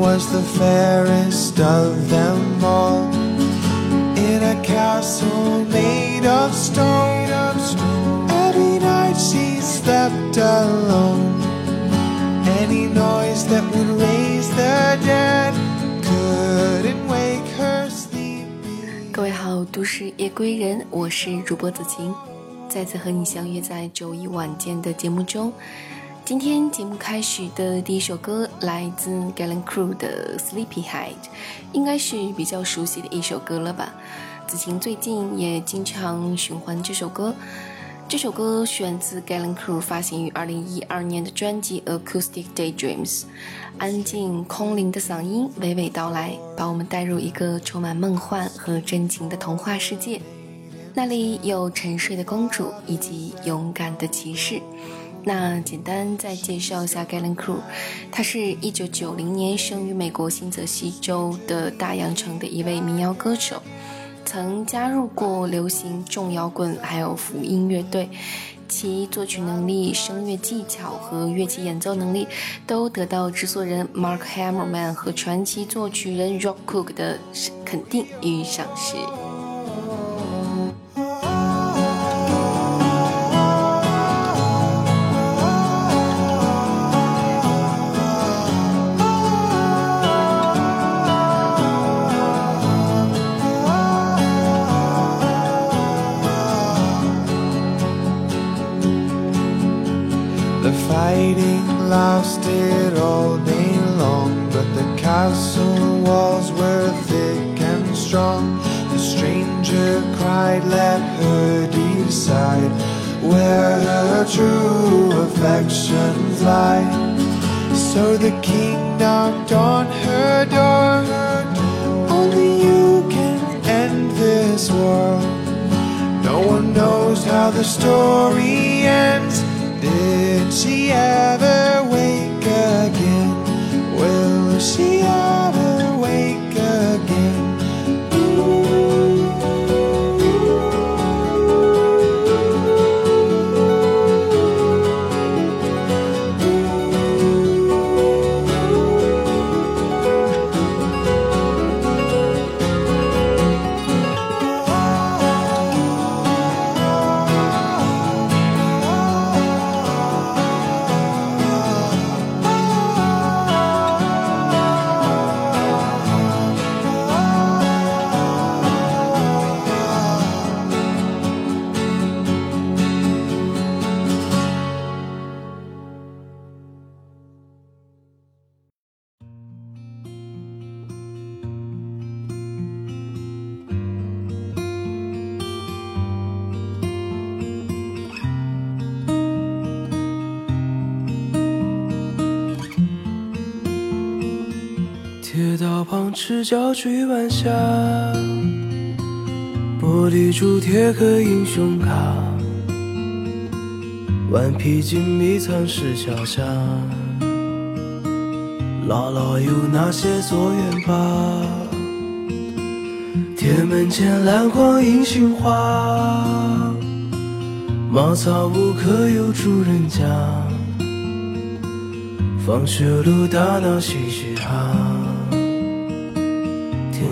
was the fairest of them all. In a castle made of stone, every night she slept alone. Any noise that would raise the dead couldn't wake her sleep 各位好，都市夜归人，我是主播子晴，再次和你相约在周一晚间的节目中。今天节目开始的第一首歌来自 Galen Crew 的《Sleepyhead》，应该是比较熟悉的一首歌了吧？子晴最近也经常循环这首歌。这首歌选自 Galen Crew 发行于2012年的专辑《Acoustic Daydreams》，安静空灵的嗓音娓娓道来，把我们带入一个充满梦幻和真情的童话世界。那里有沉睡的公主以及勇敢的骑士。那简单再介绍一下 Galen Crew，他是一九九零年生于美国新泽西州的大洋城的一位民谣歌手。曾加入过流行重摇滚，还有福音乐队，其作曲能力、声乐技巧和乐器演奏能力都得到制作人 Mark Hammerman 和传奇作曲人 Rock Cook 的肯定与赏识。Fighting lasted all day long, but the castle walls were thick and strong. The stranger cried, Let her decide where her true affections lie. So the king knocked on her door. Only you can end this war. No one knows how the story ends. Did she ever wake again? Will she 道旁赤脚追晚霞，玻璃珠贴个英雄卡，顽皮筋迷藏石桥下，姥姥有那些作业吧？铁门前篮筐银杏花，茅草屋可有住人家？放学路打闹嘻嘻哈，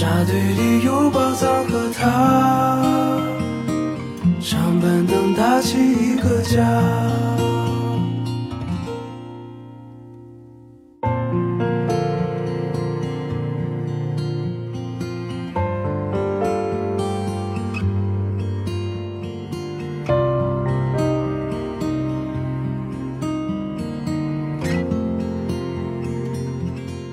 沙堆里有宝藏和他，长板凳搭起一个家。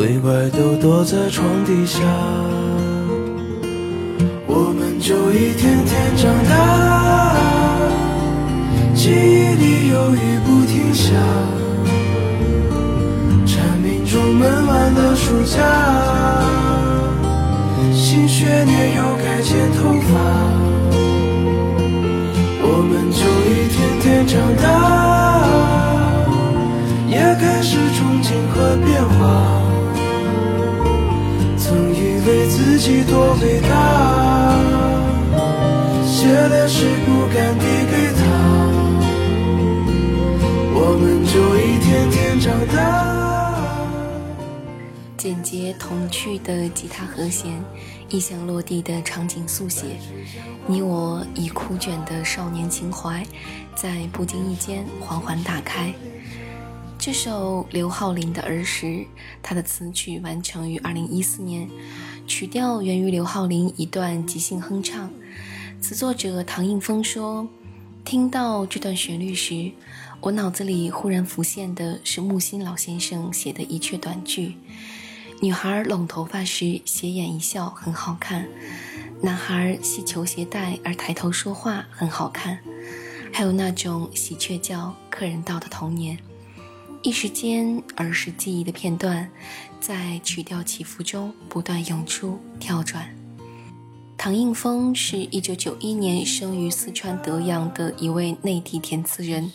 鬼怪都躲在床底下，我们就一天天长大，记忆里有雨不停下，蝉鸣中闷完的暑假，多伟大，写了诗不敢递给他，我们就一天天长大。简洁童趣的吉他和弦，意象落地的场景速写，你我已枯卷的少年情怀，在不经意间缓缓打开。这首刘浩霖的儿时，他的词曲完成于二零一四年，曲调源于刘浩霖一段即兴哼唱。词作者唐映枫说：“听到这段旋律时，我脑子里忽然浮现的是木心老先生写的一阙短句：女孩拢头发时斜眼一笑很好看，男孩系球鞋带而抬头说话很好看，还有那种喜鹊叫客人到的童年。”一时间，儿时记忆的片段，在曲调起伏中不断涌出、跳转。唐映枫是一九九一年生于四川德阳的一位内地填词人。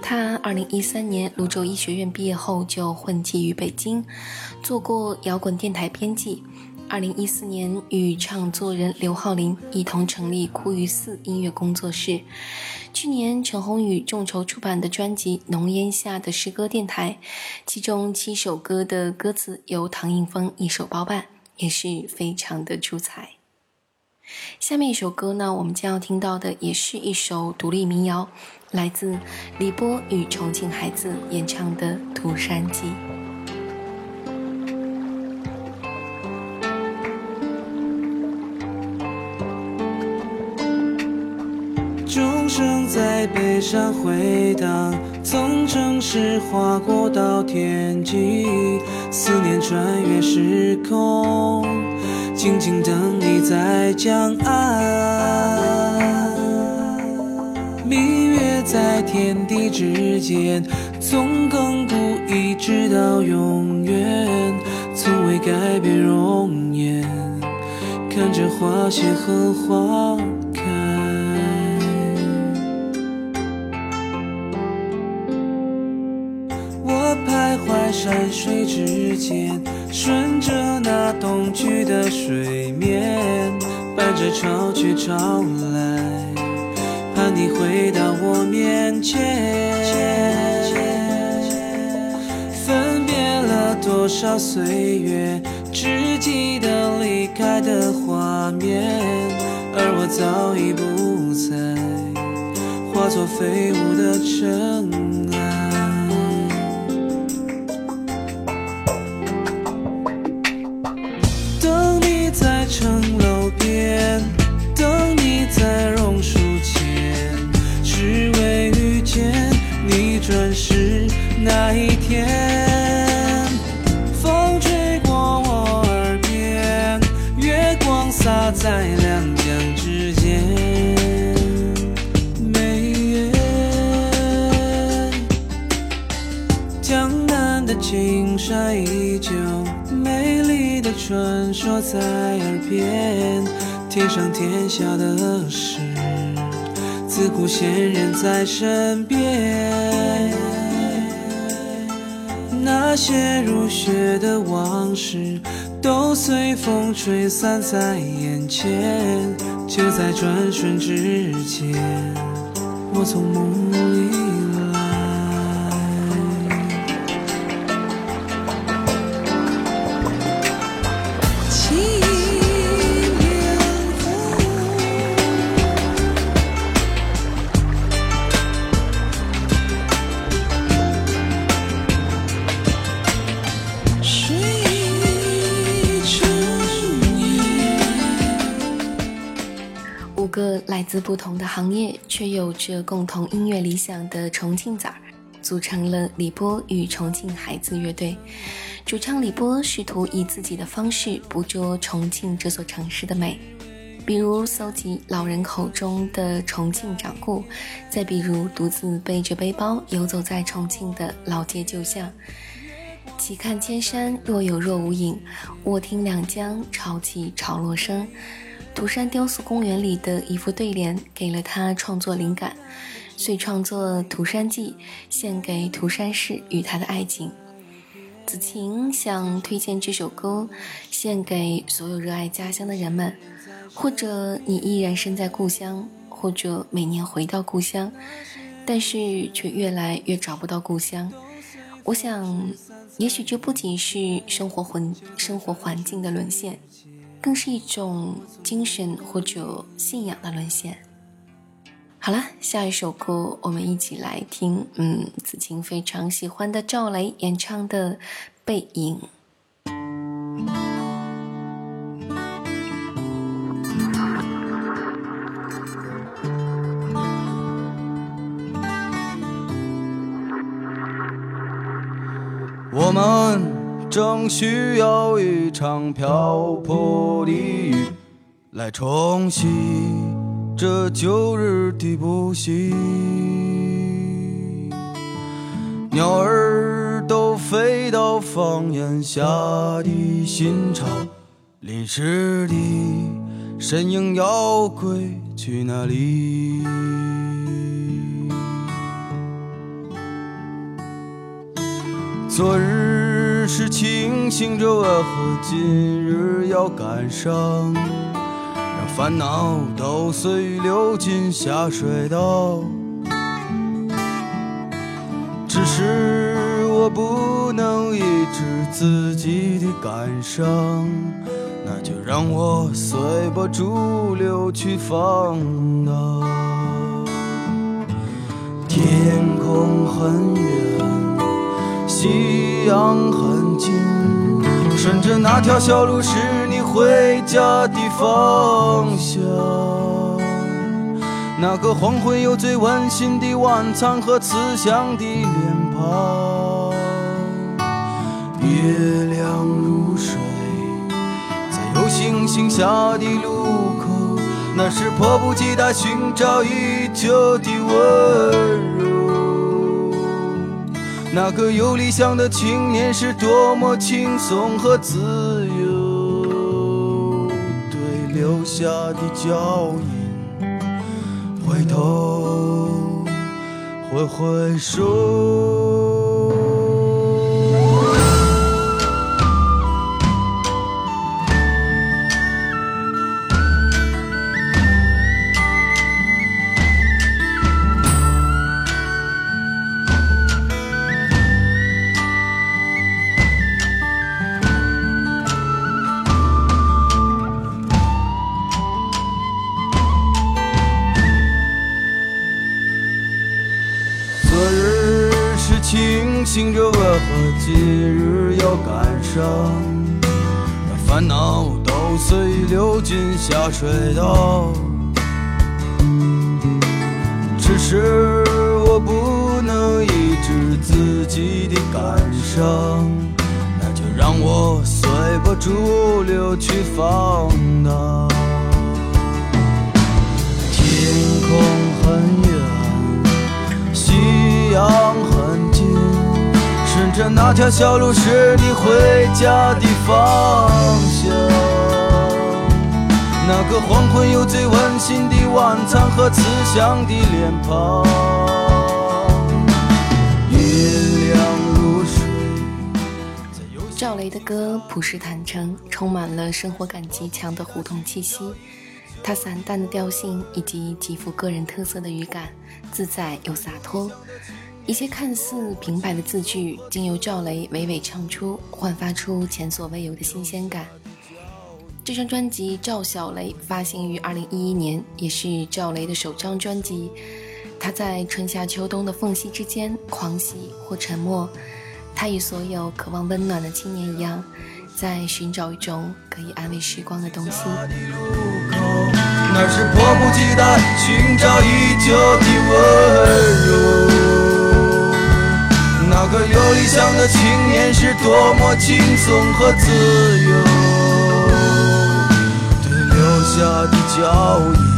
他二零一三年泸州医学院毕业后，就混迹于北京，做过摇滚电台编辑。二零一四年，与唱作人刘浩霖一同成立枯鱼寺音乐工作室。去年，陈鸿宇众筹出版的专辑《浓烟下的诗歌电台》，其中七首歌的歌词由唐映枫一手包办，也是非常的出彩。下面一首歌呢，我们将要听到的也是一首独立民谣，来自李波与重庆孩子演唱的《涂山记》。在北山回荡，从城市划过到天际，思念穿越时空，静静等你在江岸。明月在天地之间，从亘古一直到永远，从未改变容颜，看着花谢和花。山水之间，顺着那东去的水面，伴着潮去潮来，盼你回到我面前。分别了多少岁月，只记得离开的画面，而我早已不在，化作飞舞的尘埃。说在耳边，天上天下的事，自古仙人在身边。那些如雪的往事，都随风吹散在眼前。就在转瞬之间，我从梦里。来自不同的行业却有着共同音乐理想的重庆崽儿，组成了李波与重庆孩子乐队。主唱李波试图以自己的方式捕捉重庆这座城市的美，比如搜集老人口中的重庆掌故，再比如独自背着背包游走在重庆的老街旧巷。岂看千山若有若无影，卧听两江潮起潮落声。涂山雕塑公园里的一副对联，给了他创作灵感，遂创作《涂山记》，献给涂山氏与他的爱情。子晴想推荐这首歌，献给所有热爱家乡的人们，或者你依然身在故乡，或者每年回到故乡，但是却越来越找不到故乡。我想，也许这不仅是生活环生活环境的沦陷，更是一种精神或者信仰的沦陷。好了，下一首歌我们一起来听，嗯，子晴非常喜欢的赵雷演唱的《背影》。我们正需要一场瓢泼的雨，来冲洗这旧日的不息。鸟儿都飞到房檐下的新巢，淋湿的身影要归去哪里？昨日是清醒着，为何今日要感伤？让烦恼都随雨流进下水道。只是我不能抑制自己的感伤，那就让我随波逐流去放荡。天空很远。夕阳很近，顺着那条小路是你回家的方向。那个黄昏有最温馨的晚餐和慈祥的脸庞。月亮如水，在有星星下的路口，那是迫不及待寻找已久的温柔。那个有理想的青年是多么轻松和自由，对留下的脚印，回头挥挥手。感伤？让烦恼都随流进下水道。只是我不能抑制自己的感伤，那就让我随波逐流去放荡。那条小路是你回家的方向。那个黄昏有最温馨的晚餐和慈祥的脸庞。月亮如水。赵雷的歌朴实坦诚，充满了生活感极强的胡同气息。他散淡的调性以及极富个人特色的语感，自在又洒脱。一些看似平白的字句，经由赵雷娓娓唱出，焕发出前所未有的新鲜感。这张专辑《赵小雷》发行于二零一一年，也是赵雷的首张专辑。他在春夏秋冬的缝隙之间狂喜或沉默，他与所有渴望温暖的青年一样，在寻找一种可以安慰时光的东西。还是迫不及待寻找已久的温柔？那个有理想的青年是多么轻松和自由，对留下的脚印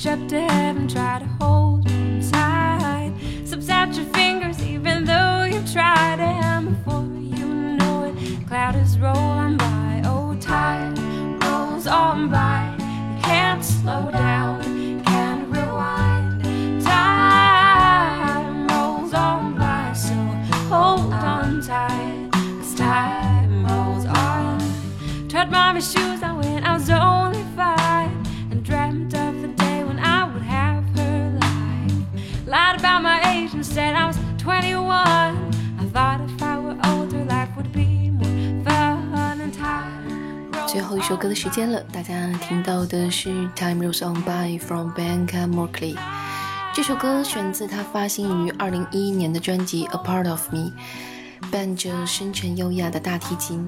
trapped to heaven, try to 最后一首歌的时间了，大家听到的是《Time Rolls On By》from Bianca Morkley。这首歌选自他发行于二零一一年的专辑《A Part of Me》，伴着深沉优雅的大提琴，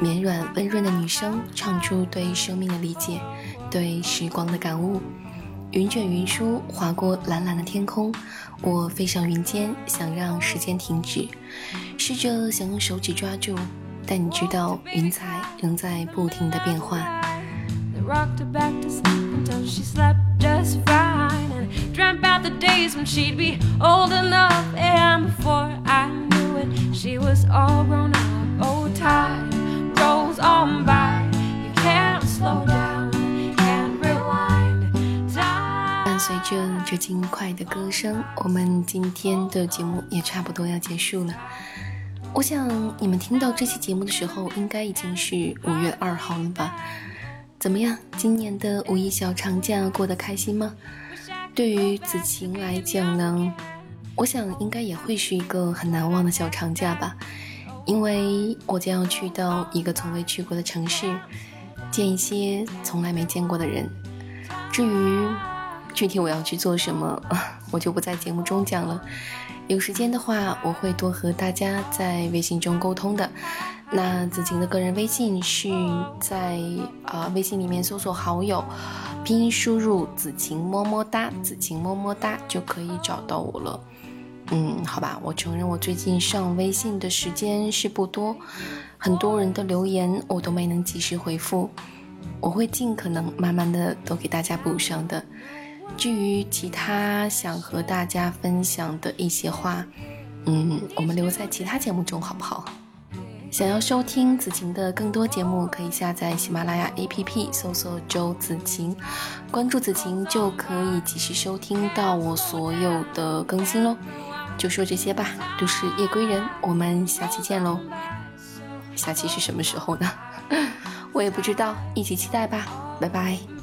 绵软温润的女声唱出对生命的理解，对时光的感悟。云卷云舒，划过蓝蓝的天空，我飞上云间，想让时间停止，试着想用手指抓住。但你知道，云彩仍在不停的变换。伴随着这轻快的歌声，我们今天的节目也差不多要结束了。我想你们听到这期节目的时候，应该已经是五月二号了吧？怎么样，今年的五一小长假过得开心吗？对于子晴来讲呢，我想应该也会是一个很难忘的小长假吧，因为我将要去到一个从未去过的城市，见一些从来没见过的人。至于具体我要去做什么，我就不在节目中讲了。有时间的话，我会多和大家在微信中沟通的。那子晴的个人微信是在啊微信里面搜索好友，拼音输入子晴么么哒，子晴么么哒就可以找到我了。嗯，好吧，我承认我最近上微信的时间是不多，很多人的留言我都没能及时回复，我会尽可能慢慢的都给大家补上的。至于其他想和大家分享的一些话，嗯，我们留在其他节目中好不好？想要收听子晴的更多节目，可以下载喜马拉雅 APP，搜索“周子晴”，关注子晴就可以及时收听到我所有的更新喽。就说这些吧，都市夜归人，我们下期见喽。下期是什么时候呢？我也不知道，一起期待吧。拜拜。